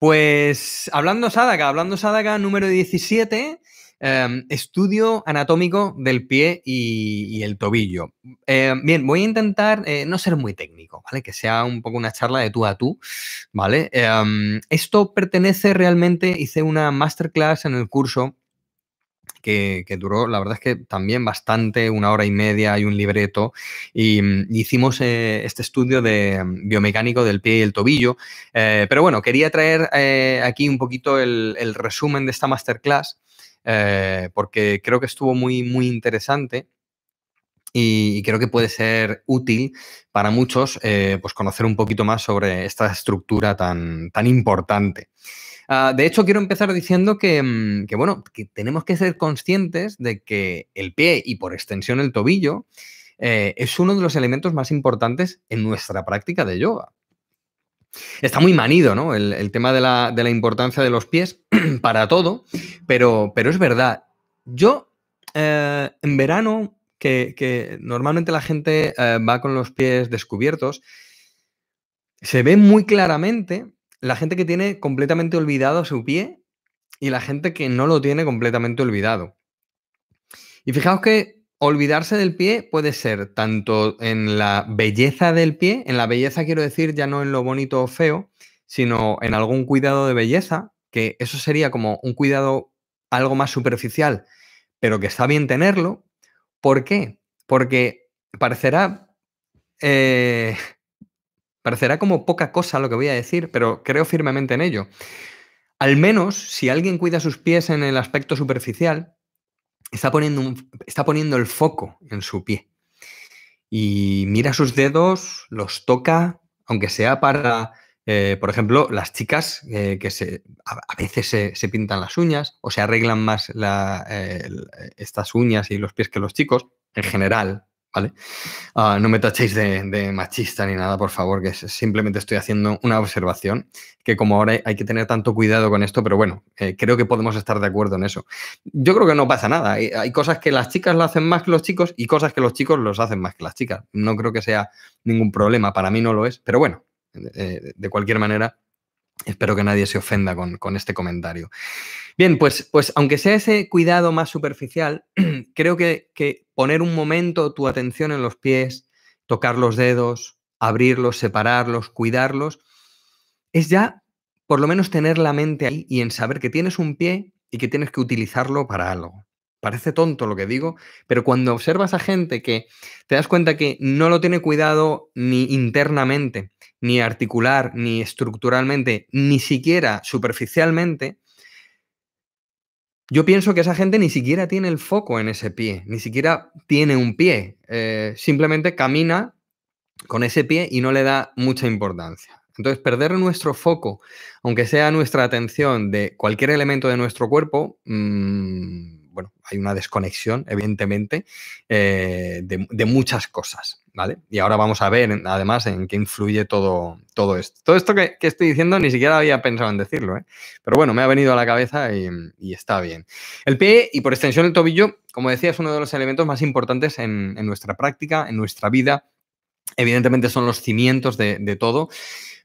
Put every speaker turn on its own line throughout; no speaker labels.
Pues hablando Sadaka, hablando Sadaka número 17, em, estudio anatómico del pie y, el tobillo. Em, bien, voy a intentar eh, no ser muy técnico, ¿vale? Que sea un poco una charla de tú a tú, ¿vale? Em, esto pertenece realmente, hice una masterclass en el curso que, duró, la verdad es que también bastante, una hora y media y un libreto, y, mm, hicimos eh, este estudio de mm, biomecánico del pie y el tobillo. Eh, pero bueno, quería traer eh, aquí un poquito el, resumen de esta masterclass, porque creo que estuvo muy, muy interesante. Y creo que puede ser útil para muchos pues conocer un poquito más sobre esta estructura tan, tan importante. Ah, de hecho, quiero empezar diciendo mm, que, bueno, que tenemos que ser conscientes de que el pie y por extensión el tobillo eh, es uno de los elementos más importantes en nuestra práctica de yoga. Está muy manido, ¿no? El, tema de la, importancia de los pies para todo, pero, pero es verdad. Yo, eh, en verano, que, normalmente la gente eh, va con los pies descubiertos, se ve muy claramente la gente que tiene completamente olvidado su pie y la gente que no lo tiene completamente olvidado. Y fijaos que olvidarse del pie puede ser tanto en la belleza del pie, en la belleza quiero decir ya no en lo bonito o feo, sino en algún cuidado de belleza, que eso sería como un cuidado algo más superficial, pero que está bien tenerlo. ¿Por qué? Porque parecerá eh, Parecerá como poca cosa lo que voy a decir, pero creo firmemente en ello. Al menos, si alguien cuida sus pies en el aspecto superficial, está poniendo, está poniendo el foco en su pie. Y mira sus dedos, los toca, aunque sea para, eh, por ejemplo, las chicas eh, que a, veces se, pintan las uñas o se arreglan más estas uñas y los pies que los chicos, en general, ¿vale? Ah, no me tachéis de, machista ni nada, por favor, que simplemente estoy haciendo una observación, que como ahora hay que tener tanto cuidado con esto, pero bueno, eh, creo que podemos estar de acuerdo en eso. Yo creo que no pasa nada. Hay, cosas que las chicas lo hacen más que los chicos y cosas que los chicos los hacen más que las chicas. No creo que sea ningún problema, para mí no lo es, pero bueno, eh, de cualquier manera, espero que nadie se ofenda con, con este comentario. Bien, pues, pues aunque sea ese cuidado más superficial, creo que, poner un momento tu atención en los pies, tocar los dedos, abrirlos, separarlos, cuidarlos, es ya por lo menos tener la mente ahí y en saber que tienes un pie y que tienes que utilizarlo para algo. Parece tonto lo que digo, pero cuando observas a gente que te das cuenta que no lo tiene cuidado ni internamente, ni articular, ni estructuralmente, ni siquiera superficialmente, yo pienso que esa gente ni siquiera tiene el foco en ese pie, ni siquiera tiene un pie, eh, simplemente camina con ese pie y no le da mucha importancia. Entonces, perder nuestro foco, aunque sea nuestra atención de cualquier elemento de nuestro cuerpo, mmm, bueno, hay una desconexión, evidentemente, eh, de, muchas cosas, Y ahora vamos a ver, además, en qué influye todo, todo esto. Todo esto que, estoy diciendo ni siquiera había pensado en decirlo, ¿eh? Pero bueno, me ha venido a la cabeza y, está bien. El pie y por extensión el tobillo, como decía, es uno de los elementos más importantes en, nuestra práctica, en nuestra vida. Evidentemente son los cimientos de, de todo.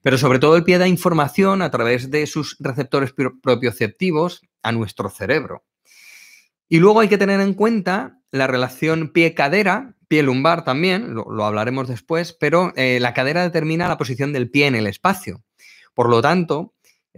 Pero sobre todo el pie da información a través de sus receptores propioceptivos a nuestro cerebro. Y luego hay que tener en cuenta la relación pie-cadera, pie-lumbar también, lo, hablaremos después, pero eh, la cadera determina la posición del pie en el espacio. Por lo tanto,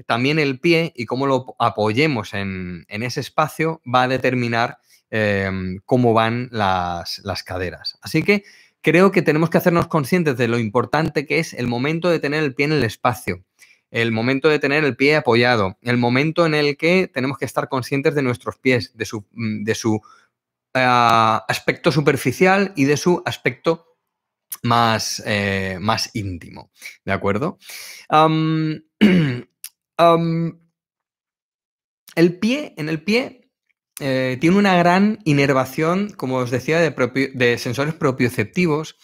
también el pie y cómo lo apoyemos en, ese espacio va a determinar em, cómo van las, las caderas. Así que creo que tenemos que hacernos conscientes de lo importante que es el momento de tener el pie en el espacio el momento de tener el pie apoyado, el momento en el que tenemos que estar conscientes de nuestros pies, de su, mm, de su aspecto superficial y de su aspecto más, eh, más íntimo. ¿De acuerdo? el pie, en el pie eh, tiene una gran inervación, como os decía, de, sensores propioceptivos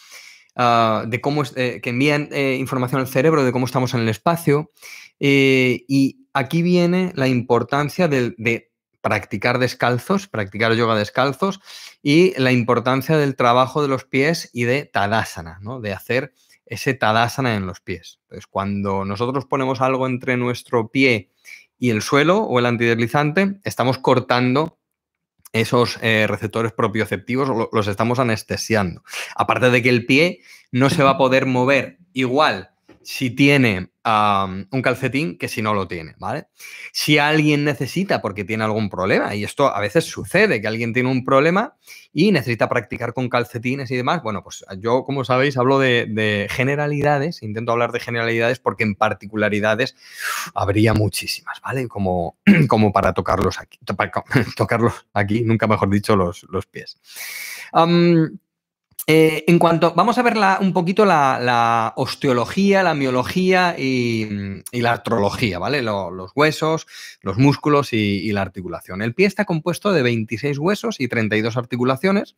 Ah, de cómo eh, que envían eh, información al cerebro de cómo estamos en el espacio. Eh, y aquí viene la importancia de, practicar descalzos, practicar yoga descalzos y la importancia del trabajo de los pies y de Tadasana, ¿no? de hacer ese tadasana en los pies. Entonces, cuando nosotros ponemos algo entre nuestro pie y el suelo o el antideslizante, estamos cortando esos eh, receptores propioceptivos, los estamos anestesiando. Aparte de que el pie no se va a poder mover igual si tiene un calcetín que si no lo tiene, ¿vale? Si alguien necesita porque tiene algún problema, y esto a veces sucede, que alguien tiene un problema y necesita practicar con calcetines y demás, bueno, pues yo, como sabéis, hablo de, generalidades, intento hablar de generalidades porque en particularidades habría muchísimas, ¿vale? Como, como para tocarlos aquí, tocarlos aquí, nunca mejor dicho, los, los pies. Eh, en cuanto, vamos a ver un poquito la, osteología, la miología y, la artrología, ¿vale? los huesos, los músculos y, la articulación. El pie está compuesto de 26 huesos y 32 articulaciones.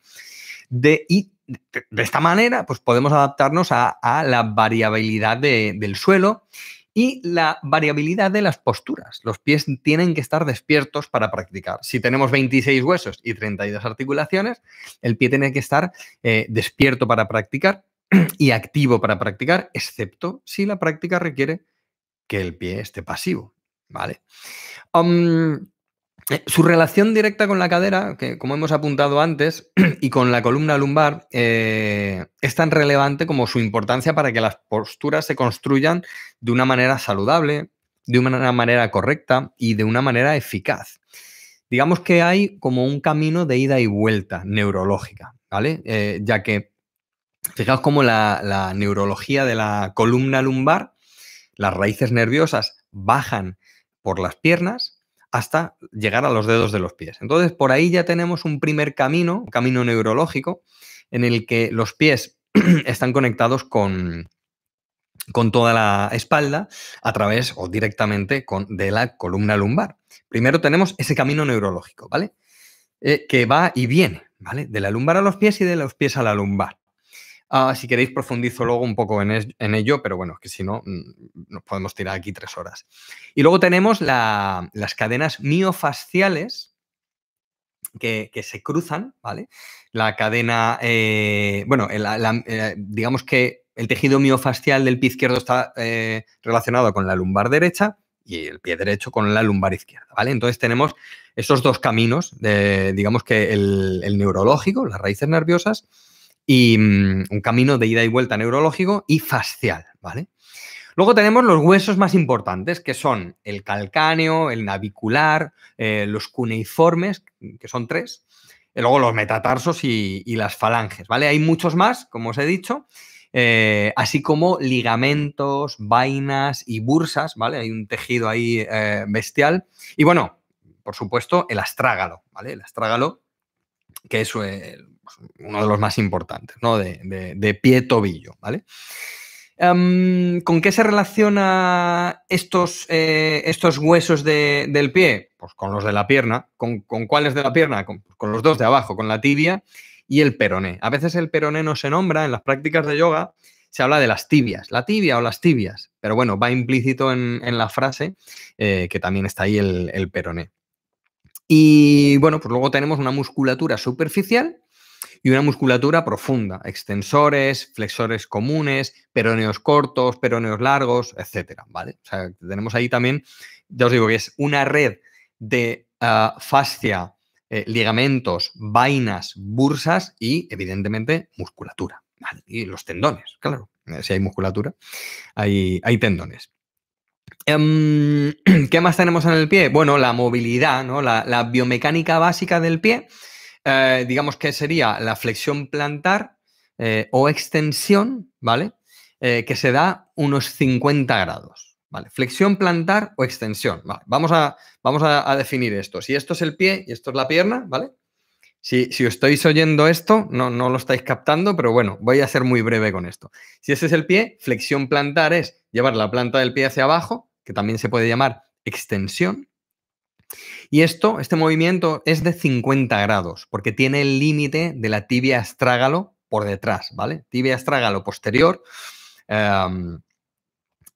De, y de, esta manera, pues podemos adaptarnos a, la variabilidad del suelo y la variabilidad de las posturas. Los pies tienen que estar despiertos para practicar. Si tenemos 26 huesos y 32 articulaciones, el pie tiene que estar eh, despierto para practicar y activo para practicar, excepto si la práctica requiere que el pie esté pasivo. ¿Vale? Eh, su relación directa con la cadera, que como hemos apuntado antes, y con la columna lumbar, eh, es tan relevante como su importancia para que las posturas se construyan de una manera saludable, de una manera correcta y de una manera eficaz. Digamos que hay como un camino de ida y vuelta neurológica, ¿vale? Eh, ya que, fijaos cómo la neurología de la columna lumbar, las raíces nerviosas bajan por las piernas, hasta llegar a los dedos de los pies. Entonces, por ahí ya tenemos un primer camino, un camino neurológico, en el que los pies están conectados con, con toda la espalda a través o directamente con, de la columna lumbar. Primero tenemos ese camino neurológico, ¿vale? Eh, que va y viene, ¿vale? De la lumbar a los pies y de los pies a la lumbar. Ah, si queréis, profundizo luego un poco en, ello, pero bueno, que si no, mm, nos podemos tirar aquí tres horas. Y luego tenemos las cadenas miofasciales que, se cruzan, ¿vale? La cadena, eh, bueno, eh, digamos que el tejido miofascial del pie izquierdo está eh, relacionado con la lumbar derecha y el pie derecho con la lumbar izquierda, ¿vale? Entonces tenemos esos dos caminos, digamos que el neurológico, las raíces nerviosas, y mm, un camino de ida y vuelta neurológico y fascial, ¿vale? Luego tenemos los huesos más importantes, que son el calcáneo, el navicular, eh, los cuneiformes, que son tres, y luego los metatarsos y, las falanges, ¿vale? Hay muchos más, como os he dicho, eh, así como ligamentos, vainas y bursas, ¿vale? Hay un tejido ahí eh, bestial. Y bueno, por supuesto, el astrágalo, ¿vale? El astrágalo, que es uno de los más importantes, ¿no? De, pie-tobillo, ¿vale? Em, ¿Con qué se relaciona estos, eh, estos huesos del pie? Pues con los de la pierna. ¿Con, cuáles de la pierna? Con, los dos de abajo, con la tibia y el peroné. A veces el peroné no se nombra en las prácticas de yoga, se habla de las tibias, la tibia o las tibias, pero bueno, va implícito en, la frase eh, que también está ahí el, el peroné. Y bueno, pues luego tenemos una musculatura superficial y una musculatura profunda, extensores, flexores comunes, peroneos cortos, peroneos largos, etcétera, ¿vale? O sea, tenemos ahí también, ya os digo que es una red de ah, fascia, eh, ligamentos, vainas, bursas y, evidentemente, musculatura. Y los tendones, claro. Eh, si hay musculatura, hay, hay tendones. Em, ¿Qué más tenemos en el pie? Bueno, la movilidad, ¿no? la biomecánica básica del pie eh, digamos que sería la flexión plantar eh, o extensión, ¿vale? Eh, que se da unos 50 grados, ¿vale? Flexión plantar o extensión, Vamos, a, vamos a, definir esto. Si esto es el pie y esto es la pierna, ¿vale? Si, si os estáis oyendo esto, no, no lo estáis captando, pero bueno, voy a ser muy breve con esto. Si ese es el pie, flexión plantar es llevar la planta del pie hacia abajo, que también se puede llamar extensión, y esto, este movimiento es de 50 grados, porque tiene el límite de la tibia astrágalo por detrás, ¿vale? Tibia astrágalo posterior em,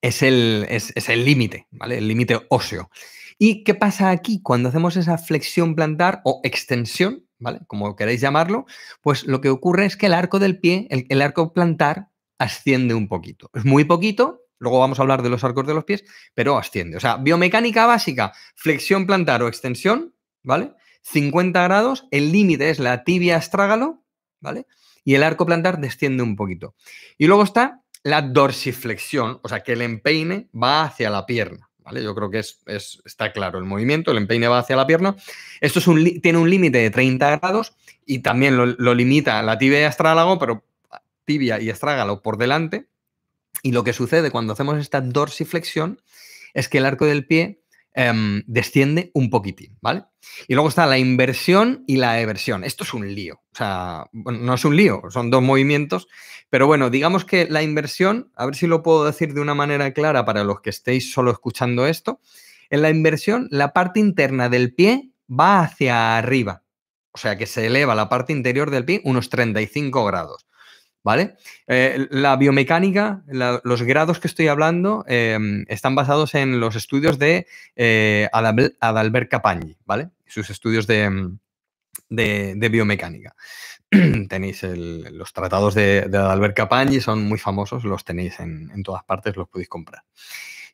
es el límite, ¿vale? El límite óseo. ¿Y qué pasa aquí cuando hacemos esa flexión plantar o extensión, ¿vale? Como queréis llamarlo, pues lo que ocurre es que el arco del pie, el arco plantar, asciende un poquito. Es muy poquito, luego vamos a hablar de los arcos de los pies, pero asciende. O sea, biomecánica básica, flexión plantar o extensión, ¿vale? 50 grados, el límite es la tibia astrágalo, ¿vale? Y el arco plantar desciende un poquito. Y luego está la dorsiflexión, o sea, que el empeine va hacia la pierna. ¿Vale? Yo creo que es, está claro el movimiento, el empeine va hacia la pierna. Esto tiene un límite de 30 grados y también lo, limita la tibia y pero tibia y astrágalo por delante. Y lo que sucede cuando hacemos esta dorsiflexión es que el arco del pie Em, desciende un poquitín, ¿vale? Y luego está la inversión y la eversión. Esto es un lío. O sea, no es un lío, son dos movimientos. Pero bueno, digamos que la inversión, a ver si lo puedo decir de una manera clara para los que estéis solo escuchando esto. En la inversión, la parte interna del pie va hacia arriba. O sea que se eleva la parte interior del pie unos 35 grados. ¿Vale? Eh, la biomecánica, los grados que estoy hablando em, están basados en los estudios de eh, Adalbert Capagni, ¿vale? Sus estudios de, em, biomecánica. tenéis los tratados de, Adalbert Capagni, son muy famosos, los tenéis en, todas partes, los podéis comprar.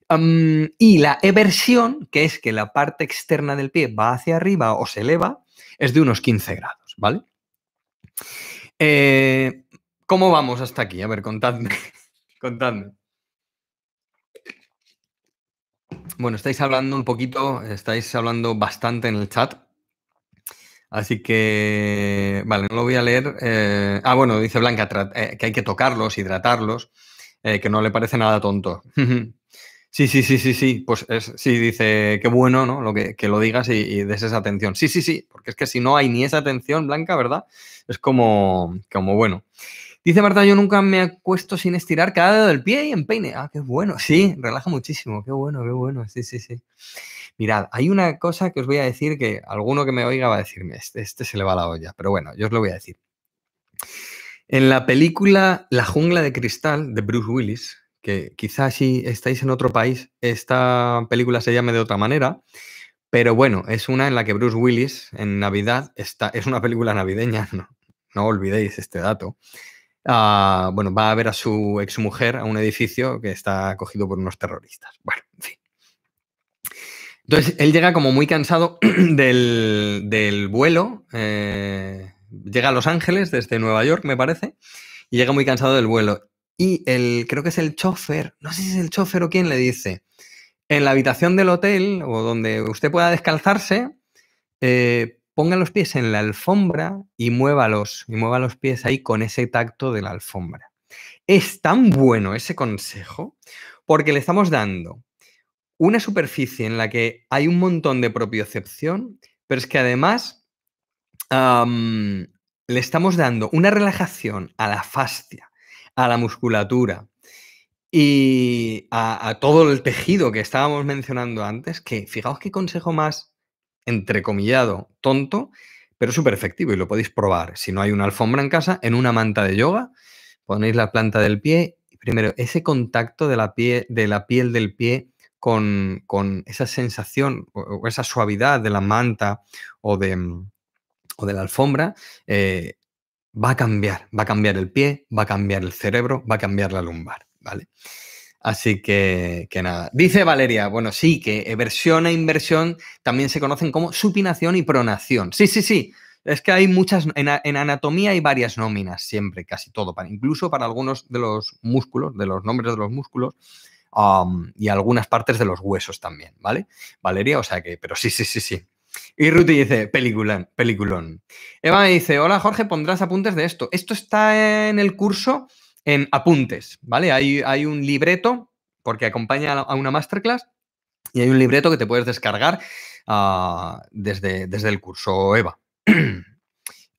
y la eversión, que es que la parte externa del pie va hacia arriba o se eleva, es de unos 15 grados, ¿vale? Eh, ¿Cómo vamos hasta aquí? A ver, contadme. contadme. Bueno, estáis hablando un poquito, estáis hablando bastante en el chat. Así que, vale, no lo voy a leer. Eh, ah, bueno, dice Blanca eh, que hay que tocarlos, hidratarlos, eh, que no le parece nada tonto. sí, sí, sí, sí, sí. Pues sí, dice, qué bueno, ¿no? Lo que, lo digas y, y, des esa atención. Sí, sí, sí, porque es que si no hay ni esa atención, Blanca, ¿verdad? Es como, como bueno. Dice Marta, yo nunca me acuesto sin estirar cada dedo del pie y empeine. Ah, qué bueno. Sí, relaja muchísimo. Qué bueno, qué bueno. Sí, sí, sí. Mirad, hay una cosa que os voy a decir que alguno que me oiga va a decirme, este, este se le va la olla, pero bueno, yo os lo voy a decir. En la película La jungla de cristal de Bruce Willis, que quizás si estáis en otro país, esta película se llame de otra manera, pero bueno, es una en la que Bruce Willis en Navidad está, es una película navideña, no, no olvidéis este dato. Ah, bueno, va a ver a su exmujer a un edificio que está acogido por unos terroristas. Bueno, en fin. Entonces, él llega como muy cansado del, vuelo, eh, llega a Los Ángeles desde Nueva York, me parece, y llega muy cansado del vuelo. Y el, creo que es el chofer, no sé si es el chofer o quién le dice, en la habitación del hotel o donde usted pueda descalzarse, eh, ponga los pies en la alfombra y muévalos, y mueva los pies ahí con ese tacto de la alfombra. Es tan bueno ese consejo porque le estamos dando una superficie en la que hay un montón de propiocepción, pero es que además le estamos dando una relajación a la fascia, a la musculatura y a, a todo el tejido que estábamos mencionando antes, que fijaos qué consejo más entrecomillado, tonto, pero súper efectivo y lo podéis probar. Si no hay una alfombra en casa, en una manta de yoga, ponéis la planta del pie primero ese contacto de la, de la piel del pie con, esa sensación o, esa suavidad de la manta o de, o de la alfombra, eh, va a cambiar, va a cambiar el pie, va a cambiar el cerebro, va a cambiar la lumbar, ¿vale? Así que, nada. Dice Valeria, bueno, sí, que eversión e inversión también se conocen como supinación y pronación. Sí, sí, sí. Es que hay muchas, en, anatomía hay varias nóminas siempre, casi todo, para, incluso para algunos de los músculos, de los nombres de los músculos y algunas partes de los huesos también, ¿vale? Valeria, o sea que, pero sí, sí, sí, sí. Y Ruti dice, peliculón, peliculón. Eva me dice, hola Jorge, pondrás apuntes de esto. Esto está en el curso en apuntes, ¿vale? Hay, hay un libreto, porque acompaña a una masterclass, y hay un libreto que te puedes descargar ah, desde, desde el curso EVA.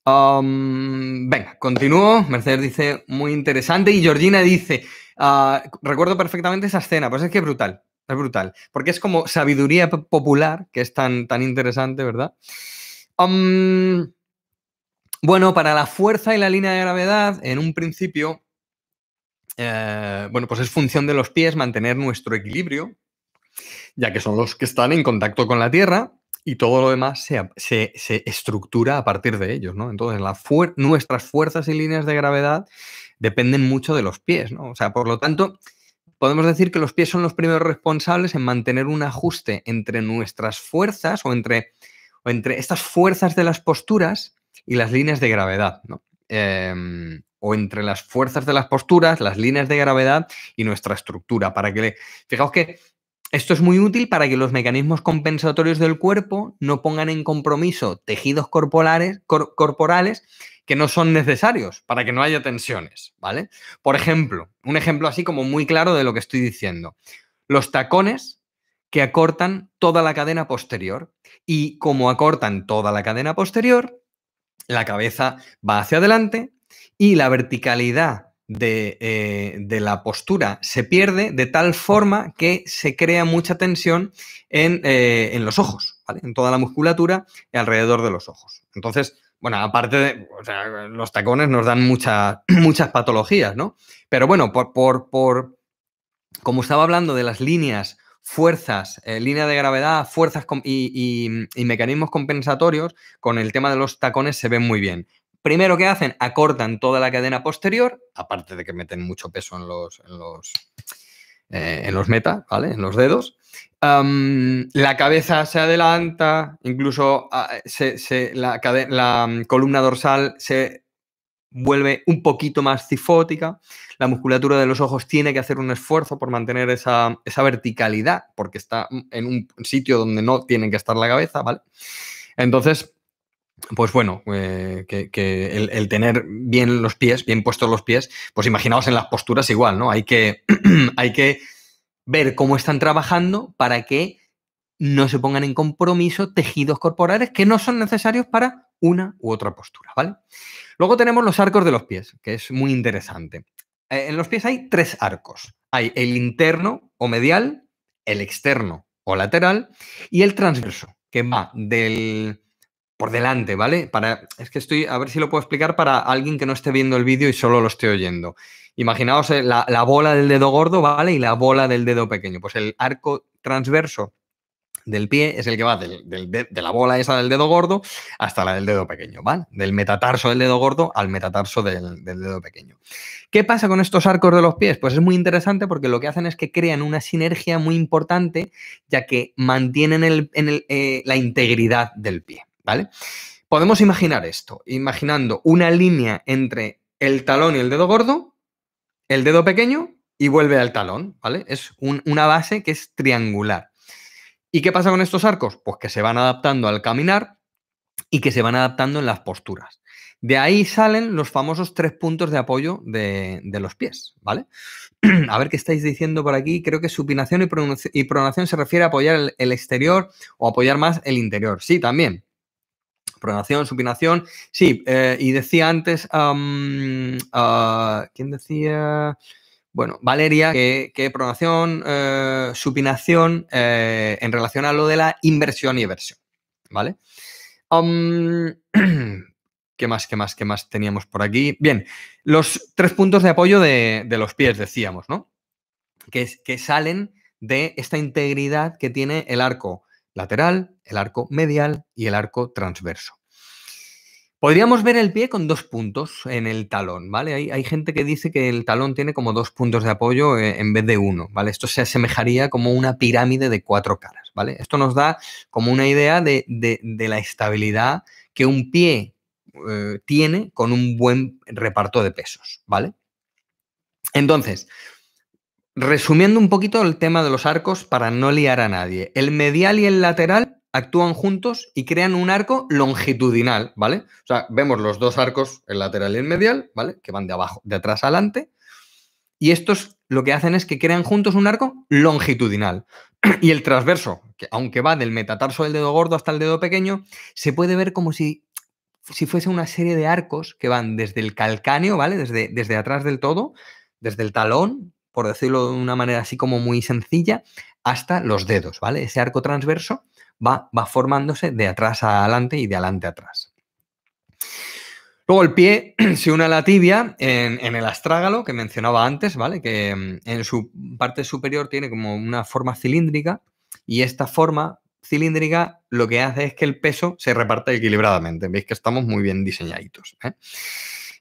venga, continúo. Mercedes dice, muy interesante. Y Georgina dice, ah, recuerdo perfectamente esa escena, pues es que es brutal, es brutal. Porque es como sabiduría popular, que es tan, tan interesante, ¿verdad? bueno, para la fuerza y la línea de gravedad, en un principio, eh, bueno, pues es función de los pies mantener nuestro equilibrio, ya que son los que están en contacto con la tierra y todo lo demás se, estructura a partir de ellos, ¿no? Entonces, nuestras fuerzas y líneas de gravedad dependen mucho de los pies, ¿no? O sea, por lo tanto, podemos decir que los pies son los primeros responsables en mantener un ajuste entre nuestras fuerzas o entre, o entre estas fuerzas de las posturas y las líneas de gravedad, ¿no? Em, o entre las fuerzas de las posturas, las líneas de gravedad y nuestra estructura. Para que le... Fijaos que esto es muy útil para que los mecanismos compensatorios del cuerpo no pongan en compromiso tejidos corporales, corporales que no son necesarios para que no haya tensiones, ¿vale? Por ejemplo, un ejemplo así como muy claro de lo que estoy diciendo. Los tacones que acortan toda la cadena posterior y como acortan toda la cadena posterior, la cabeza va hacia adelante y la verticalidad eh, de, la postura se pierde de tal forma que se crea mucha tensión en, eh, los ojos, en toda la musculatura y alrededor de los ojos. Entonces, bueno, aparte de, los tacones nos dan muchas patologías, ¿no? Pero bueno, por, por, por, como estaba hablando de las líneas, fuerzas, eh, línea de gravedad, fuerzas y, y, mecanismos compensatorios, con el tema de los tacones se ven muy bien. Primero, ¿qué hacen? Acortan toda la cadena posterior, aparte de que meten mucho peso en los, en los, eh, en los meta, ¿vale? En los dedos. la cabeza se adelanta, incluso ah, la, la, mm, columna dorsal se vuelve un poquito más cifótica. La musculatura de los ojos tiene que hacer un esfuerzo por mantener esa, esa verticalidad, porque está en un sitio donde no tiene que estar la cabeza, ¿vale? Entonces, pues bueno, eh, que, el, tener bien los pies, bien puestos los pies, pues imaginaos en las posturas igual, ¿no? Hay que, hay que ver cómo están trabajando para que no se pongan en compromiso tejidos corporales que no son necesarios para una u otra postura, ¿vale? Luego tenemos los arcos de los pies, que es muy interesante. Eh, en los pies hay tres arcos. Hay el interno o medial, el externo o lateral y el transverso, que va del por delante, ¿vale? Para, es que estoy, a ver si lo puedo explicar para alguien que no esté viendo el vídeo y solo lo esté oyendo. Imaginaos eh, la, bola del dedo gordo, ¿vale? Y la bola del dedo pequeño. Pues el arco transverso del pie es el que va de la bola esa del dedo gordo hasta la del dedo pequeño, ¿vale? Del metatarso del dedo gordo al metatarso del, dedo pequeño. ¿Qué pasa con estos arcos de los pies? Pues es muy interesante porque lo que hacen es que crean una sinergia muy importante ya que mantienen eh, la integridad del pie. ¿Vale? Podemos imaginar esto, imaginando una línea entre el talón y el dedo gordo, el dedo pequeño y vuelve al talón, ¿vale? Es una base que es triangular. ¿Y qué pasa con estos arcos? Pues que se van adaptando al caminar y que se van adaptando en las posturas. De ahí salen los famosos tres puntos de apoyo de, los pies, ¿vale? A ver qué estáis diciendo por aquí. Creo que supinación y, pronación se refiere a apoyar el, exterior o apoyar más el interior. Sí, también pronación, supinación. Sí, eh, y decía antes, ah, ¿quién decía? Bueno, Valeria, que, pronación, eh, supinación eh, en relación a lo de la inversión y eversión. ¿Vale? ¿Qué más, qué más, qué más teníamos por aquí? Bien, los tres puntos de apoyo de, los pies, decíamos, ¿no? Que, que salen de esta integridad que tiene el arco lateral, el arco medial y el arco transverso. Podríamos ver el pie con dos puntos en el talón, ¿vale? Hay, gente que dice que el talón tiene como dos puntos de apoyo eh, en vez de uno, ¿vale? Esto se asemejaría como una pirámide de cuatro caras, ¿vale? Esto nos da como una idea de, la estabilidad que un pie eh, tiene con un buen reparto de pesos, ¿vale? Entonces, resumiendo un poquito el tema de los arcos para no liar a nadie, el medial y el lateral actúan juntos y crean un arco longitudinal, ¿vale? O sea, vemos los dos arcos, el lateral y el medial, ¿vale? Que van de abajo, de atrás adelante. Y estos lo que hacen es que crean juntos un arco longitudinal. Y el transverso, que aunque va del metatarso del dedo gordo hasta el dedo pequeño, se puede ver como si, si fuese una serie de arcos que van desde el calcáneo, ¿vale? Desde, desde atrás del todo, desde el talón, por decirlo de una manera así como muy sencilla, hasta los dedos, ¿vale? Ese arco transverso va, formándose de atrás a adelante y de adelante a atrás. Luego el pie se une a la tibia en, el astrágalo que mencionaba antes, ¿vale? Que mm, en su parte superior tiene como una forma cilíndrica y esta forma cilíndrica lo que hace es que el peso se reparte equilibradamente. Veis que estamos muy bien diseñaditos. ¿eh?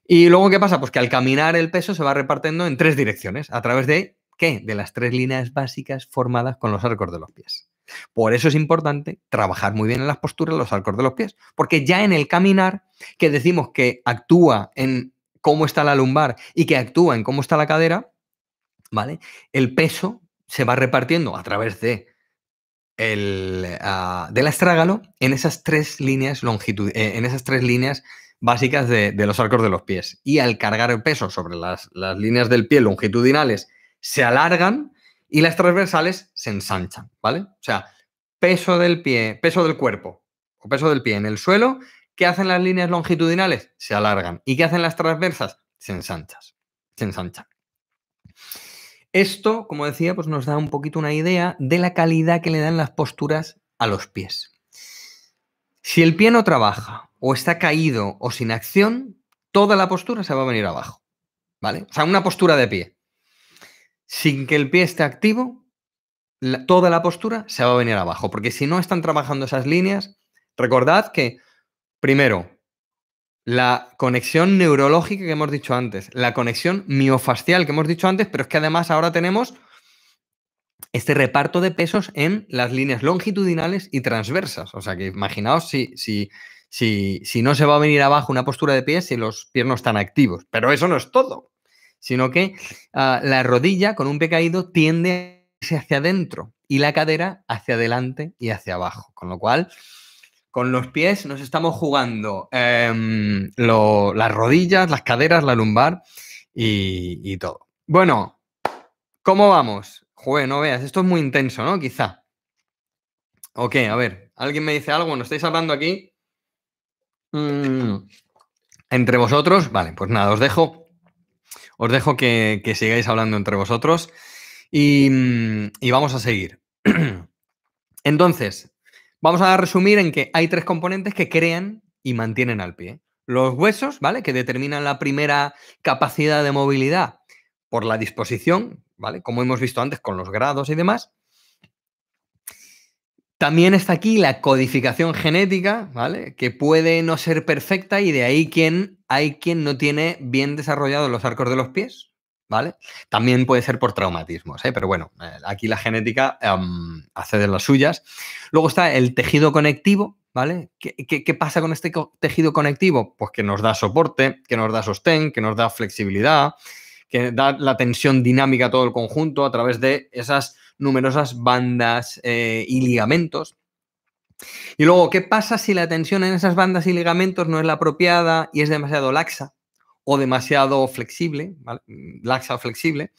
Y luego, ¿qué pasa? Pues que al caminar el peso se va repartiendo en tres direcciones, a través de, ¿qué? De las tres líneas básicas formadas con los arcos de los pies. Por eso es importante trabajar muy bien en las posturas, los arcos de los pies, porque ya en el caminar, que decimos que actúa en cómo está la lumbar y que actúa en cómo está la cadera, ¿vale? El peso se va repartiendo a través de el, uh, del astrágalo en esas tres líneas longitud, eh, en esas tres líneas básicas de, los arcos de los pies. Y al cargar peso sobre las, las líneas del pie longitudinales, se alargan y las transversales se ensanchan, ¿vale? O sea, peso del pie, peso del cuerpo o peso del pie en el suelo, ¿qué hacen las líneas longitudinales? Se alargan. ¿Y qué hacen las transversas? Se ensanchan. Se ensanchan. Esto, como decía, pues nos da un poquito una idea de la calidad que le dan las posturas a los pies. Si el pie no trabaja o está caído o sin acción, toda la postura se va a venir abajo. ¿Vale? O sea, una postura de pie. Sin que el pie esté activo, toda la postura se va a venir abajo. Porque si no están trabajando esas líneas, recordad que, primero, la conexión neurológica que hemos dicho antes, la conexión miofascial que hemos dicho antes, pero es que además ahora tenemos este reparto de pesos en las líneas longitudinales y transversas. O sea que imaginaos si, si, si, no se va a venir abajo una postura de pies si los pies no están activos. Pero eso no es todo, sino que uh, la rodilla con un pie caído tiende hacia adentro y la cadera hacia adelante y hacia abajo. Con lo cual, con los pies nos estamos jugando lo, las rodillas, las caderas, la lumbar y, todo. Bueno, ¿cómo vamos? Joder, no veas, esto es muy intenso, ¿no? Quizá. Ok, a ver, ¿alguien me dice algo? Bueno, estáis hablando aquí. Mm, entre vosotros, vale, pues nada, os dejo. Os dejo que, que sigáis hablando entre vosotros y, y vamos a seguir. Entonces, Vamos a resumir en que hay tres componentes que crean y mantienen al pie. Los huesos, ¿vale? Que determinan la primera capacidad de movilidad por la disposición, ¿vale? Como hemos visto antes con los grados y demás. También está aquí la codificación genética, ¿vale? Que puede no ser perfecta y de ahí hay quien no tiene bien desarrollados los arcos de los pies, ¿vale? También puede ser por traumatismos, ¿eh? pero bueno, eh, aquí la genética um, hace de las suyas. Luego está el tejido conectivo, ¿vale? ¿Qué, ¿Qué, qué, pasa con este tejido conectivo? Pues que nos da soporte, que nos da sostén, que nos da flexibilidad, que da la tensión dinámica a todo el conjunto a través de esas numerosas bandas eh, y ligamentos. Y luego, ¿qué pasa si la tensión en esas bandas y ligamentos no es la apropiada y es demasiado laxa? o demasiado flexible, ¿vale? laxa o flexible,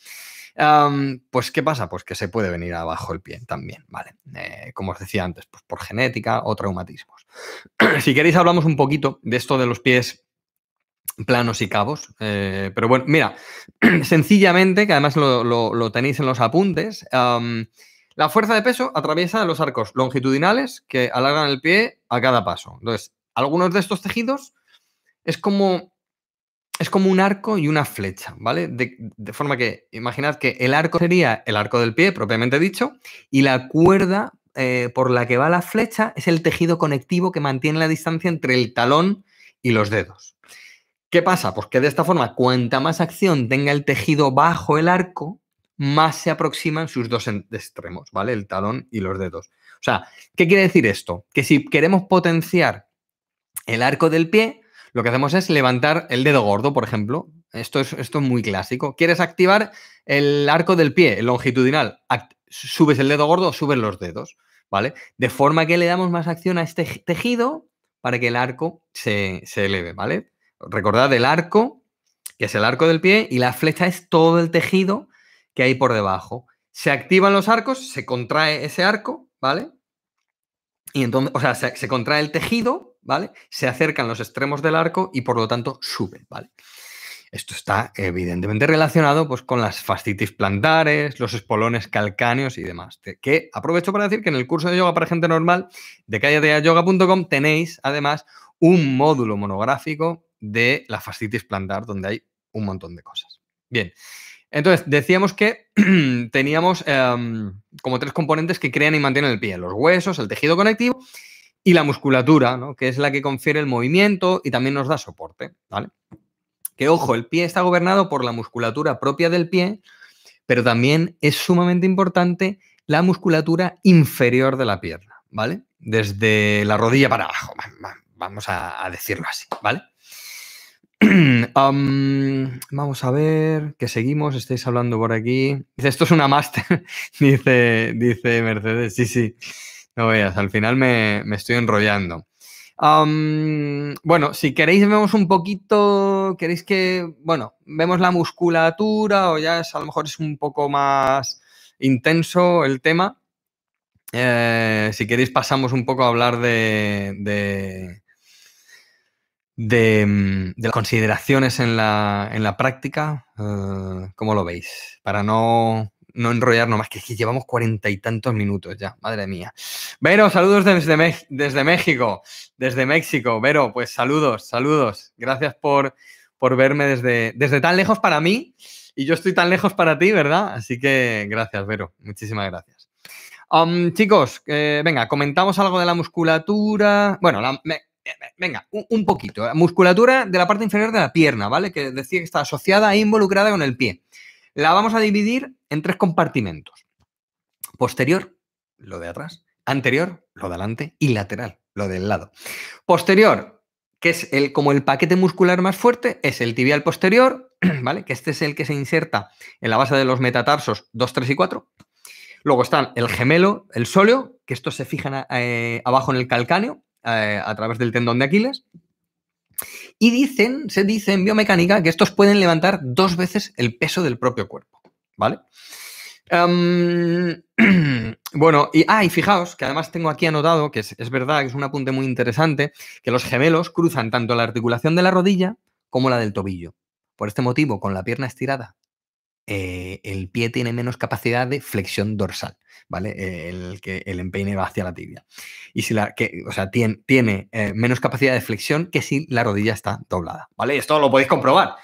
pues ¿qué pasa? Pues que se puede venir abajo el pie también, ¿vale? Eh, como os decía antes, pues por genética o traumatismos. si queréis hablamos un poquito de esto de los pies planos y cabos, eh, pero bueno, mira, sencillamente, que además lo, tenéis en los apuntes, la fuerza de peso atraviesa los arcos longitudinales que alargan el pie a cada paso. Entonces, algunos de estos tejidos es como es como un arco y una flecha, ¿vale? De, de, forma que, imaginad que el arco sería el arco del pie, propiamente dicho, y la cuerda eh, por la que va la flecha es el tejido conectivo que mantiene la distancia entre el talón y los dedos. ¿Qué pasa? Pues que de esta forma, cuanta más acción tenga el tejido bajo el arco, más se aproximan sus dos extremos, ¿vale? El talón y los dedos. O sea, ¿qué quiere decir esto? Que si queremos potenciar el arco del pie, lo que hacemos es levantar el dedo gordo, por ejemplo. Esto es, esto es muy clásico. ¿Quieres activar el arco del pie, el longitudinal? Subes el dedo gordo, subes los dedos, ¿vale? De forma que le damos más acción a este tejido para que el arco se, se eleve, ¿vale? Recordad el arco, que es el arco del pie, y la flecha es todo el tejido que hay por debajo. Se activan los arcos, se contrae ese arco, ¿vale? Y entonces, o sea, se, contrae el tejido ¿vale? Se acercan los extremos del arco y por lo tanto sube, ¿vale? Esto está evidentemente relacionado pues, con las fascitis plantares, los espolones calcáneos y demás. Que aprovecho para decir que en el curso de yoga para gente normal de callateayoga.com tenéis además un módulo monográfico de la fascitis plantar donde hay un montón de cosas. Bien, Entonces, decíamos que teníamos em, como tres componentes que crean y mantienen el pie, los huesos, el tejido conectivo y la musculatura, ¿no? que es la que confiere el movimiento y también nos da soporte. ¿vale? Que ojo, el pie está gobernado por la musculatura propia del pie, pero también es sumamente importante la musculatura inferior de la pierna, ¿vale? Desde la rodilla para abajo, vamos a, decirlo así, ¿vale? vamos a ver, que seguimos, estáis hablando por aquí. Dice, esto es una máster, dice, dice Mercedes. Sí, sí, no veas, al final me, estoy enrollando. bueno, si queréis vemos un poquito, queréis que, bueno, vemos la musculatura o ya es, a lo mejor es un poco más intenso el tema. Eh, si queréis pasamos un poco a hablar de, de, de, las consideraciones en la, en la práctica. Eh, ¿Cómo lo veis? Para no, no enrollarnos más, que, que llevamos cuarenta y tantos minutos ya, madre mía. Vero, saludos desde, desde México, desde México. Vero, pues saludos, saludos. Gracias por, por verme desde, desde tan lejos para mí y yo estoy tan lejos para ti, ¿verdad? Así que gracias, Vero. Muchísimas gracias. chicos, eh, venga, comentamos algo de la musculatura. Bueno, venga, un, poquito. Musculatura de la parte inferior de la pierna, ¿vale? Que decía que está asociada e involucrada con el pie. La vamos a dividir en tres compartimentos. Posterior, lo de atrás. Anterior, lo de. Y lateral, lo del lado. Posterior, que es el, como el paquete muscular más fuerte, es el tibial posterior, ¿vale? Que este es el que se inserta en la base de los metatarsos 2, 3 y 4. Luego están el gemelo, el sóleo, que estos se fijan eh, abajo en el calcáneo eh, a través del tendón de Aquiles. Y dicen, se dice en biomecánica que estos pueden levantar dos veces el peso del propio cuerpo, ¿vale? Em, bueno, y, ah, fijaos que además tengo aquí anotado, que es, es, verdad, que es un apunte muy interesante, que los gemelos cruzan tanto la articulación de la rodilla como la del tobillo. Por este motivo, con la pierna estirada, eh, el pie tiene menos capacidad de flexión dorsal, ¿vale? el que el empeine va hacia la tibia. Y si la, que, o sea, tiene, eh, menos capacidad de flexión que si la rodilla está doblada, ¿vale? Esto lo podéis comprobar.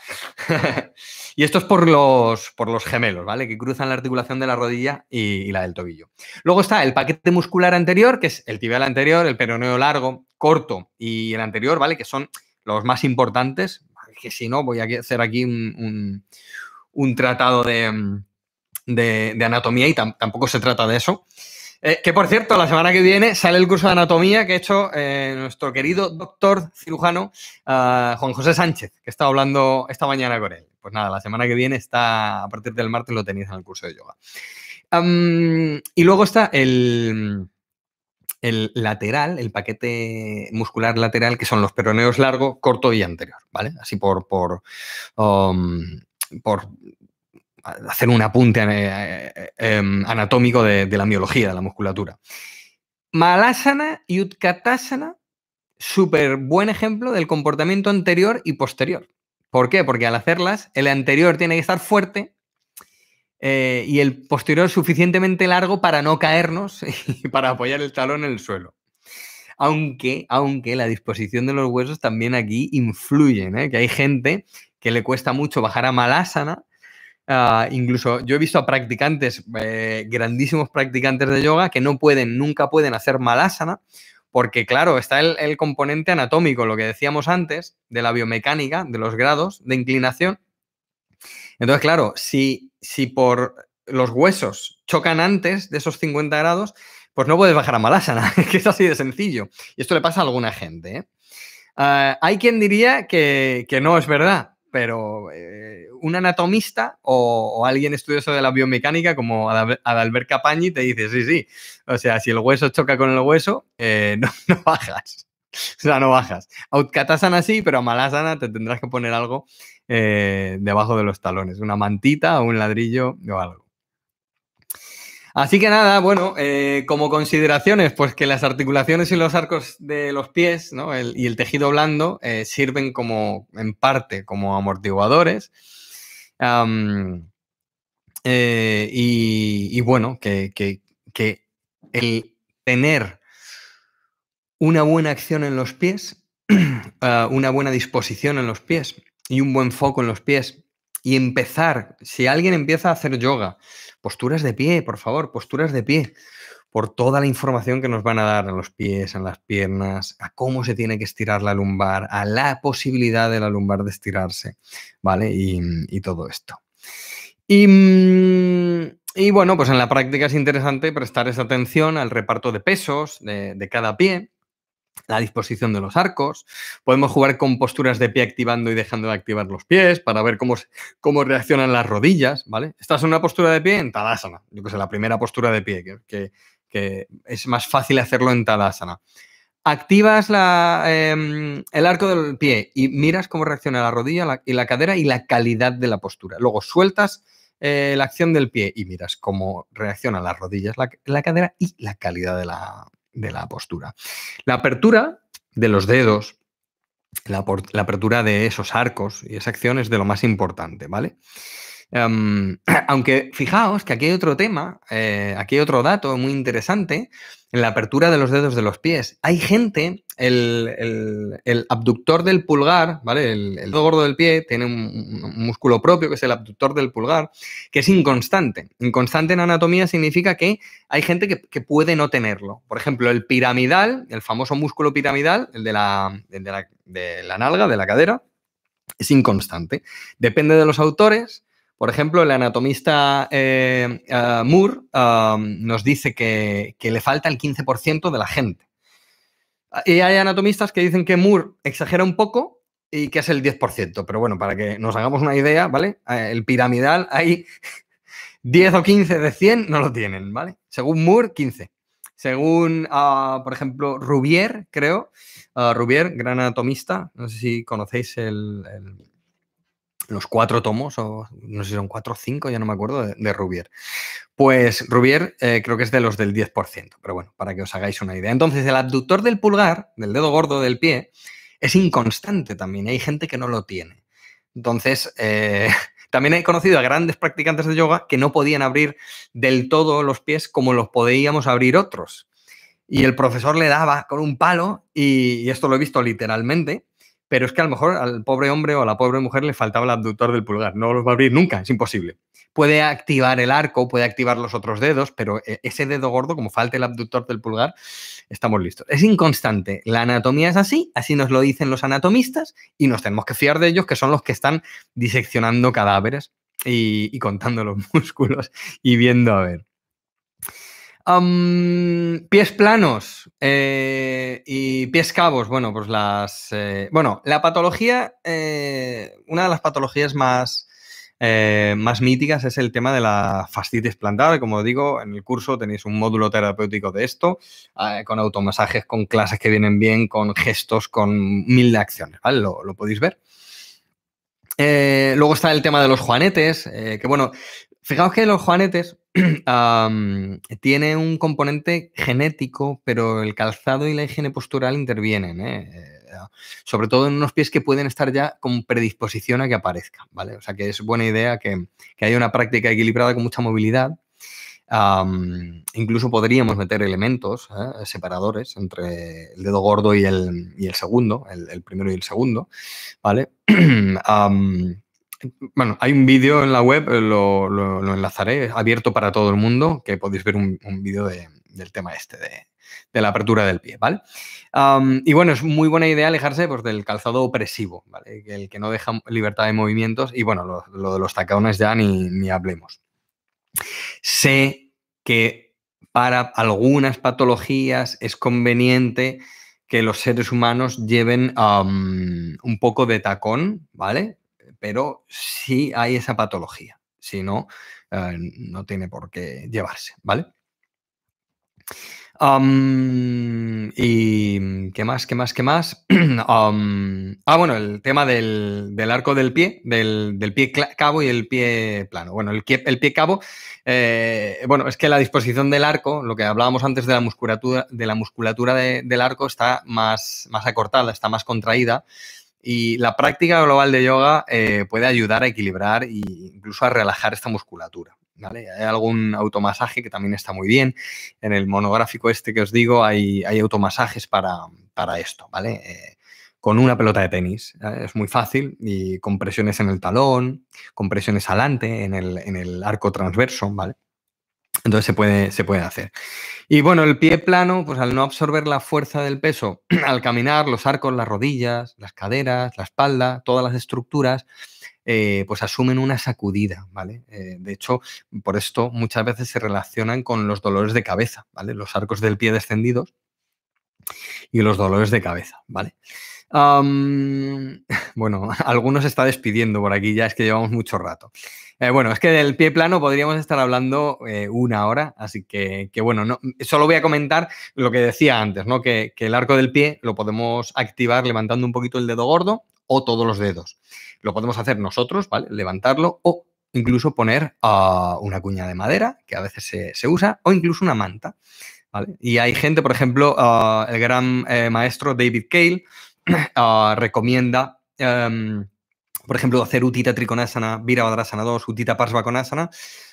y esto es por los, por los gemelos, ¿vale? Que cruzan la articulación de la rodilla y, la del tobillo. Luego está el paquete muscular anterior, que es el tibial anterior, el peroneo largo, corto y el anterior, ¿vale? Que son los más importantes, que si no, voy a hacer aquí un, tratado mm, de, anatomía y tampoco se trata de eso. Eh, que por cierto, la semana que viene sale el curso de anatomía que ha hecho eh, nuestro querido doctor cirujano ah, Juan José Sánchez, que estaba hablando esta mañana con él. Pues nada, la semana que viene está, a partir del martes lo tenéis en el curso de yoga. y luego está el, el lateral, el paquete muscular lateral, que son los peroneos largo, corto y anterior, ¿vale? Así por, por, um, por hacer un apunte eh, eh, em, anatómico de, la miología, de la musculatura. Malasana y Utkatasana, súper buen ejemplo del comportamiento anterior y posterior. ¿Por qué? Porque al hacerlas, el anterior tiene que estar fuerte eh, y el posterior suficientemente largo para no caernos y para apoyar el talón en el suelo. Aunque, aunque la disposición de los huesos también aquí influye, que hay gente que le cuesta mucho bajar a malasana. Ah, incluso yo he visto a practicantes, eh, grandísimos practicantes de yoga, que no pueden, nunca pueden hacer malasana, porque claro, está el, componente anatómico, lo que decíamos antes, de la biomecánica, de los grados de inclinación. Entonces, claro, si si por los huesos chocan antes de esos 50 grados, pues no puedes bajar a Malasana, que es así de sencillo. Y esto le pasa a alguna gente. ¿eh? Ah, hay quien diría que, no es verdad, pero eh, un anatomista o, alguien estudioso de la biomecánica como Adalbert Capañi te dice, sí, sí, o sea, si el hueso choca con el hueso, eh, no, no, bajas. O sea, no bajas. Outkatasana sí, pero a Malasana te tendrás que poner algo eh, debajo de los talones, una mantita o un ladrillo o algo. Así que nada, bueno, eh, como consideraciones, pues que las articulaciones y los arcos de los pies y el tejido blando eh, sirven como, en parte, como amortiguadores. y, bueno, que, que, el tener una buena acción en los pies, una buena disposición en los pies y un buen foco en los pies y empezar, si alguien empieza a hacer yoga, posturas de pie, por favor, posturas de pie, por toda la información que nos van a dar en los pies, en las piernas, a cómo se tiene que estirar la lumbar, a la posibilidad de la lumbar de estirarse, ¿vale? Y, todo esto. Y, bueno, pues en la práctica es interesante prestar esa atención al reparto de pesos de cada pie, la disposición de los arcos. Podemos jugar con posturas de pie activando y dejando de activar los pies para ver cómo, cómo reaccionan las rodillas, ¿vale? Estás en una postura de pie en Tadasana, yo que sé, la primera postura de pie, que, es más fácil hacerlo en Tadasana. Activas em, el arco del pie y miras cómo reacciona la rodilla y la cadera y la calidad de la postura. Luego sueltas eh, la acción del pie y miras cómo reaccionan las rodillas, la cadera y la calidad de la, de la postura. La apertura de los dedos, la, apertura de esos arcos y esa acción es de lo más importante, ¿vale? Em, aunque fijaos que aquí hay otro tema, eh, aquí hay otro dato muy interesante, en la apertura de los dedos de los pies. Hay gente, el, abductor del pulgar, ¿vale? El, dedo gordo del pie tiene un, músculo propio, que es el abductor del pulgar, que es inconstante. Inconstante en anatomía significa que hay gente que, puede no tenerlo. Por ejemplo, el piramidal, el famoso músculo piramidal, el de la, de la, de la nalga, de la cadera, es inconstante. Depende de los autores por ejemplo, el anatomista eh, eh, Moore nos dice que, le falta el 15% de la gente. Y hay anatomistas que dicen que Moore exagera un poco y que es el 10%. Pero bueno, para que nos hagamos una idea, ¿vale? Eh, el piramidal hay 10 o 15 de 100 no lo tienen, ¿vale? Según Moore, 15. Según, ah, por ejemplo, Rubier, creo, uh, Rubier, gran anatomista, no sé si conocéis el los cuatro tomos, o no sé si son cuatro o cinco, ya no me acuerdo, de, Rubier. Pues Rubier eh, creo que es de los del 10%, pero bueno, para que os hagáis una idea. Entonces, el abductor del pulgar, del dedo gordo del pie, es inconstante también. Hay gente que no lo tiene. Entonces, eh, también he conocido a grandes practicantes de yoga que no podían abrir del todo los pies como los podíamos abrir otros. Y el profesor le daba con un palo, y esto lo he visto literalmente, pero es que a lo mejor al pobre hombre o a la pobre mujer le faltaba el abductor del pulgar. No lo va a abrir nunca, es imposible. Puede activar el arco, puede activar los otros dedos, pero eh, ese dedo gordo, como falta el abductor del pulgar, estamos listos. Es inconstante. La anatomía es así, así nos lo dicen los anatomistas y nos tenemos que fiar de ellos, que son los que están diseccionando cadáveres y contando los músculos y viendo a ver pies planos eh, y pies cabos. Bueno, pues las. Eh, bueno, la patología. Eh, una de las patologías más, más míticas es el tema de la fascitis plantar. Como digo, en el curso tenéis un módulo terapéutico de esto, con automasajes, con clases que vienen bien, con gestos, con mil de acciones. ¿vale? Lo, lo podéis ver. luego está el tema de los juanetes, que bueno, Fijaos que los juanetes tiene un componente genético, pero el calzado y la higiene postural intervienen, ¿eh? Eh, sobre todo en unos pies que pueden estar ya con predisposición a que aparezcan, ¿vale? O sea que es buena idea que, haya una práctica equilibrada con mucha movilidad. incluso podríamos meter elementos ¿eh? separadores entre el dedo gordo y el, segundo, el, primero y el segundo, ¿vale? Bueno, hay un vídeo en la web, eh, lo, enlazaré, abierto para todo el mundo, que podéis ver un, vídeo del tema este, de, la apertura del pie, ¿vale? y bueno, es muy buena idea alejarse pues, del calzado opresivo, ¿vale? El que no deja libertad de movimientos y bueno, lo, de los tacones ya ni, ni, hablemos. Sé que para algunas patologías es conveniente que los seres humanos lleven un poco de tacón, ¿vale? Pero sí hay esa patología. Si no, eh, no tiene por qué llevarse, ¿vale? y qué más, qué más, qué más. ah, bueno, el tema del, arco del pie, del, pie cabo y el pie plano. Bueno, el, el pie cabo, eh, bueno, es que la disposición del arco, lo que hablábamos antes de la musculatura, de la musculatura del arco está más, más acortada, está más contraída. Y la práctica global de yoga eh, puede ayudar a equilibrar e incluso a relajar esta musculatura. ¿vale? Hay algún automasaje que también está muy bien. En el monográfico este que os digo hay, hay automasajes para, para esto, ¿vale? Eh, con una pelota de tenis. Es muy fácil y con presiones en el talón, con presiones adelante, en el, en el arco transverso, ¿vale? Entonces se puede, se hacer. Y bueno, el pie plano, pues al no absorber la fuerza del peso, al caminar, los arcos, las rodillas, las caderas, la espalda, todas las estructuras, eh, pues asumen una sacudida, ¿vale? Eh, de hecho, por esto muchas veces se relacionan con los dolores de cabeza, ¿vale? Los arcos del pie descendidos y los dolores de cabeza, ¿vale? bueno, algunos está despidiendo por aquí, ya es que llevamos mucho rato. Eh, bueno, es que del pie plano podríamos estar hablando eh, una hora, así que, bueno, no, solo voy a comentar lo que decía antes, ¿no? Que, el arco del pie lo podemos activar levantando un poquito el dedo gordo o todos los dedos. Lo podemos hacer nosotros, ¿vale? Levantarlo o incluso poner ah, una cuña de madera, que a veces se, usa, o incluso una manta. Y hay gente, por ejemplo, ah, el gran eh, maestro David Cale, Ah, recomienda, em, por ejemplo, hacer Utita Trikonasana, Virabhadrasana 2, Utita Parsvakonasana,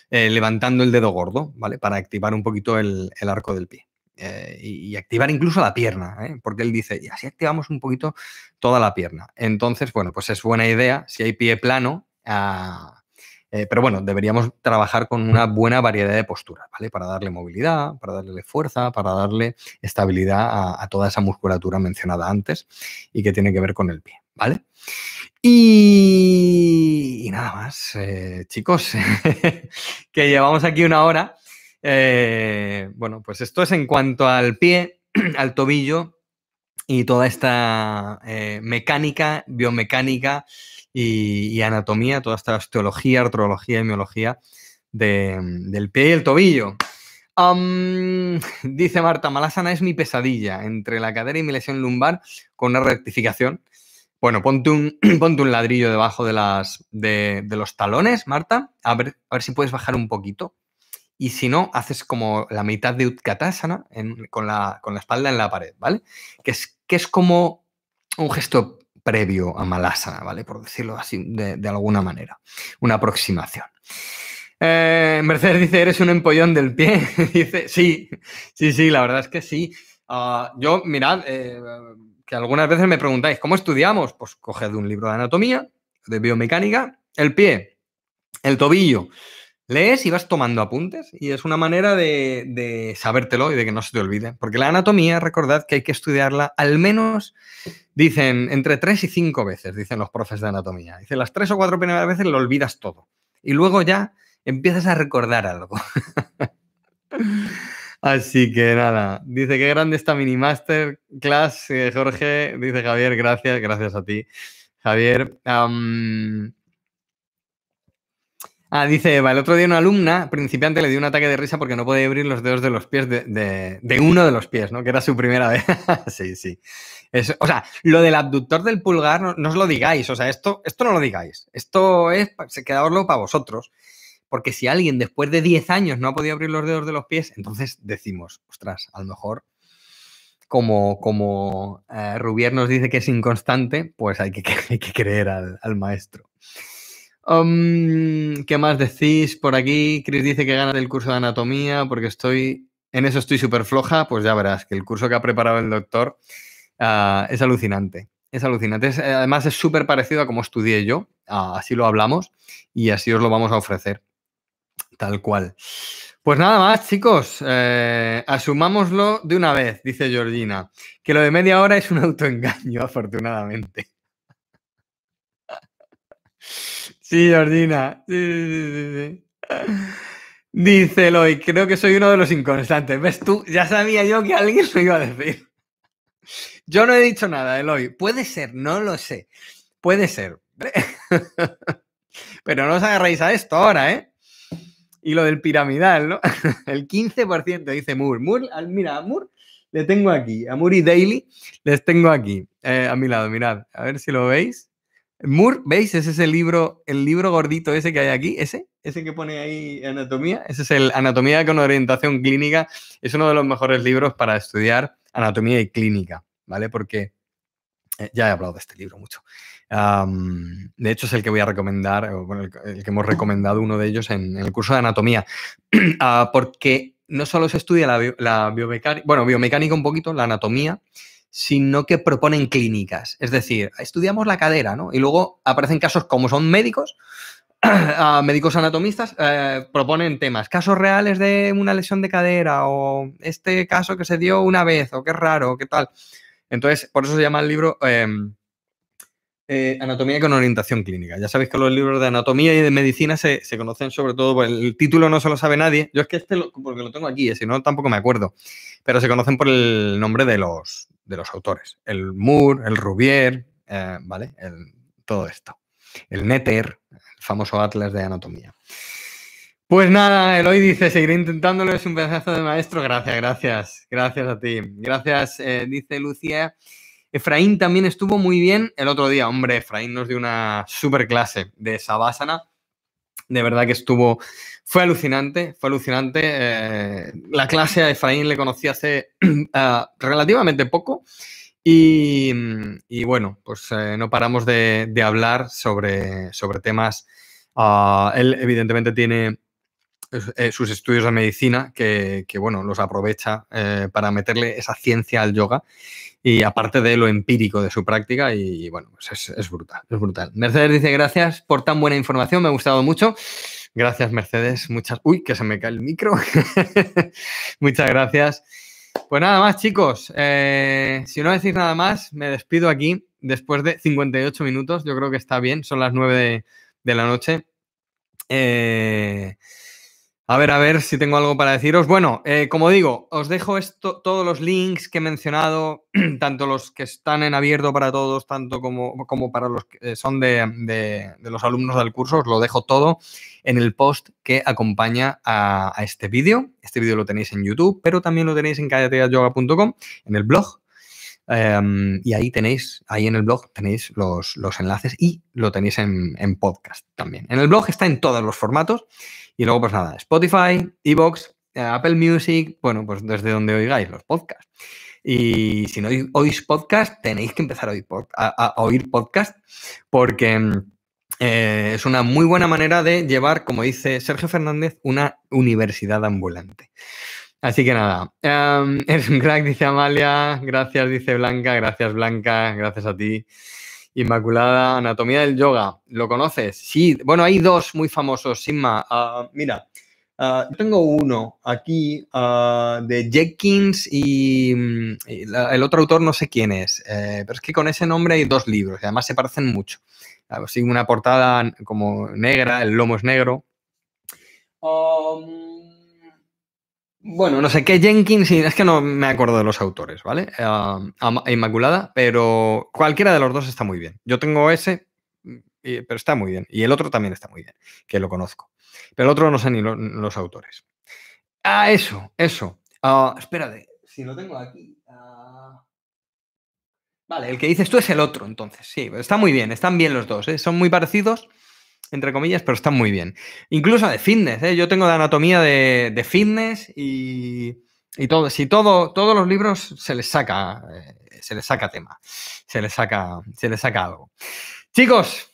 eh, levantando el dedo gordo, ¿vale? Para activar un poquito el, arco del pie. Eh, y, activar incluso la pierna, ¿eh? porque él dice, y así activamos un poquito toda la pierna. Entonces, bueno, pues es buena idea, si hay pie plano, eh, pero bueno, deberíamos trabajar con una buena variedad de posturas, ¿vale? Para darle movilidad, para darle fuerza, para darle estabilidad a, toda esa musculatura mencionada antes y que tiene que ver con el pie, ¿vale? Y, nada más, eh, chicos, que llevamos aquí una hora. Eh, bueno, pues esto es en cuanto al pie, al tobillo y toda esta mecánica, biomecánica y, anatomía, toda esta osteología, artrología y miología del pie y el tobillo. dice Marta, Malasana es mi pesadilla entre la cadera y mi lesión lumbar con una rectificación. Bueno, ponte un, ponte un ladrillo debajo de, las, de, los talones, Marta, a ver, a ver si puedes bajar un poquito. Y si no, haces como la mitad de Utkatasana con, la, con la espalda en la pared, ¿vale? Que es, que es como un gesto previo a Malasana, ¿vale? Por decirlo así de, alguna manera. Una aproximación. Eh, Mercedes dice, ¿eres un empollón del pie? dice, sí, sí, sí, la verdad es que sí. Ah, yo, mirad, eh, que algunas veces me preguntáis, ¿cómo estudiamos? Pues coged un libro de anatomía, de biomecánica, el pie, el tobillo, lees y vas tomando apuntes y es una manera de, sabértelo y de que no se te olvide. Porque la anatomía, recordad que hay que estudiarla al menos, dicen, entre tres y cinco veces, dicen los profes de anatomía. Dicen, las tres o cuatro primeras veces lo olvidas todo. Y luego ya empiezas a recordar algo. Así que nada, dice que grande esta mini masterclass, eh, Jorge, dice Javier, gracias, gracias a ti, Javier. Ah, dice Eva, el otro día una alumna principiante le dio un ataque de risa porque no podía abrir los dedos de los pies de, uno de los pies, ¿no? Que era su primera vez. sí, sí. o sea, lo del abductor del pulgar, no, os lo digáis. O sea, esto, esto no lo digáis. Esto es, quedaoslo para vosotros. Porque si alguien después de 10 años no ha podido abrir los dedos de los pies, entonces decimos, ostras, a lo mejor como, como eh, Rubier nos dice que es inconstante, pues hay que, que creer al maestro. ¿Qué más decís por aquí? Chris dice que gana del curso de anatomía porque estoy, en eso estoy súper floja. Pues ya verás que el curso que ha preparado el doctor ah, es alucinante. Es alucinante. además es súper parecido a como estudié yo. Ah, así lo hablamos y así os lo vamos a ofrecer. Tal cual. Pues nada más, chicos. Eh, asumámoslo de una vez, dice Georgina. Que lo de media hora es un autoengaño, afortunadamente. Sí, Jordina. Sí, sí, sí, Dice Eloy, creo que soy uno de los inconstantes. ¿Ves tú? Ya sabía yo que alguien lo iba a decir. Yo no he dicho nada, Eloy. Puede ser, no lo sé. Puede ser. Pero no os agarréis a esto ahora, ¿eh? Y lo del piramidal, ¿no? El 15% dice Moore. Moore, mira, a Moore le tengo aquí. A y Daily les tengo aquí, eh, a mi lado. Mirad, a ver si lo veis. Moore, ¿veis? Ese es el libro, el libro gordito ese que hay aquí, ese, ese que pone ahí anatomía, ese es el Anatomía con orientación clínica, es uno de los mejores libros para estudiar anatomía y clínica, ¿vale? Porque eh, ya he hablado de este libro mucho. de hecho, es el que voy a recomendar, bueno, el, que hemos recomendado uno de ellos en, el curso de anatomía, ah, porque no solo se estudia la, biomecánica, bueno, biomecánica un poquito, la anatomía, sino que proponen clínicas. Es decir, estudiamos la cadera, ¿no? Y luego aparecen casos como son médicos, médicos anatomistas, eh, proponen temas, casos reales de una lesión de cadera o este caso que se dio una vez o qué raro, qué tal. Entonces, por eso se llama el libro em, eh, Anatomía con orientación clínica. Ya sabéis que los libros de anatomía y de medicina se, conocen sobre todo, por el título no se lo sabe nadie. Yo es que este, porque lo tengo aquí, eh, si no tampoco me acuerdo, pero se conocen por el nombre de los, de los autores. El Moore, el Rubier, ¿vale? todo esto. El Netter, famoso atlas de anatomía. Pues nada, Eloy dice, seguiré intentándolo, es un pedazo de maestro. Gracias, gracias, gracias a ti. Gracias, eh, dice Lucía. Efraín también estuvo muy bien el otro día. Hombre, Efraín nos dio una super clase de Sabásana. De verdad que estuvo, fue alucinante, fue alucinante. Eh, la clase a Efraín le conocí hace eh, relativamente poco y, bueno, pues eh, no paramos de, hablar sobre, sobre temas. Ah, él evidentemente tiene eh, sus estudios de medicina que, bueno, los aprovecha eh, para meterle esa ciencia al yoga y aparte de lo empírico de su práctica y, bueno, pues es, brutal, es brutal. Mercedes dice gracias por tan buena información, me ha gustado mucho. Gracias, Mercedes. Muchas. Uy, que se me cae el micro. Muchas gracias. Pues nada más, chicos. Eh, si no decís nada más, me despido aquí después de 58 minutos. Yo creo que está bien, son las 9 de, la noche. Eh, a ver, a ver si tengo algo para deciros. Bueno, eh, como digo, os dejo esto, todos los links que he mencionado, tanto los que están en abierto para todos, tanto como, como para los que son de, los alumnos del curso. Os lo dejo todo en el post que acompaña a, este vídeo. Este vídeo lo tenéis en YouTube, pero también lo tenéis en callateayoga.com, en el blog. Em, y ahí tenéis, ahí en el blog tenéis los, enlaces y lo tenéis en, en podcast también. En el blog está en todos los formatos y luego, pues nada, Spotify, Evox, eh, Apple Music, bueno, pues desde donde oigáis los podcasts. Y si no oís podcast, tenéis que empezar a oír, oír podcast porque mm, eh, es una muy buena manera de llevar, como dice Sergio Fernández, una universidad ambulante. Así que nada, es un crack, dice Amalia, gracias, dice Blanca, gracias Blanca, gracias a ti. Inmaculada, Anatomía del Yoga. ¿Lo conoces? Sí, bueno, hay dos muy famosos, Sigma. Ah, mira, ah, yo tengo uno aquí uh, de Jenkins y, mm, el otro autor no sé quién es, eh, pero es que con ese nombre hay dos libros y además se parecen mucho. Así una portada como negra, el lomo es negro. Um, bueno, no sé qué Jenkins, es que no me acuerdo de los autores, ¿vale? Inmaculada, pero cualquiera de los dos está muy bien. Yo tengo ese, pero está muy bien. Y el otro también está muy bien, que lo conozco. Pero el otro no sé ni los autores. Ah, eso, eso. Uh, espérate, si lo tengo aquí. Ah. Vale, el que dices tú es el otro, entonces. Sí, está muy bien, están bien los dos, ¿eh? son muy parecidos entre comillas, pero están muy bien. Incluso de fitness, ¿eh? yo tengo de anatomía de, fitness y, todo. Si todo, todos los libros se les saca, eh, se les saca tema, se les saca, se les saca algo. Chicos,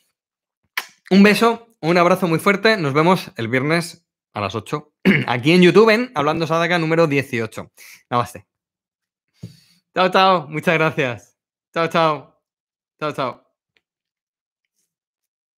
un beso, un abrazo muy fuerte. Nos vemos el viernes a las 8 aquí en YouTube en Hablando Sadaka número 18. Namaste. Chao, chao. Muchas gracias. Chao, chao. Chao, chao.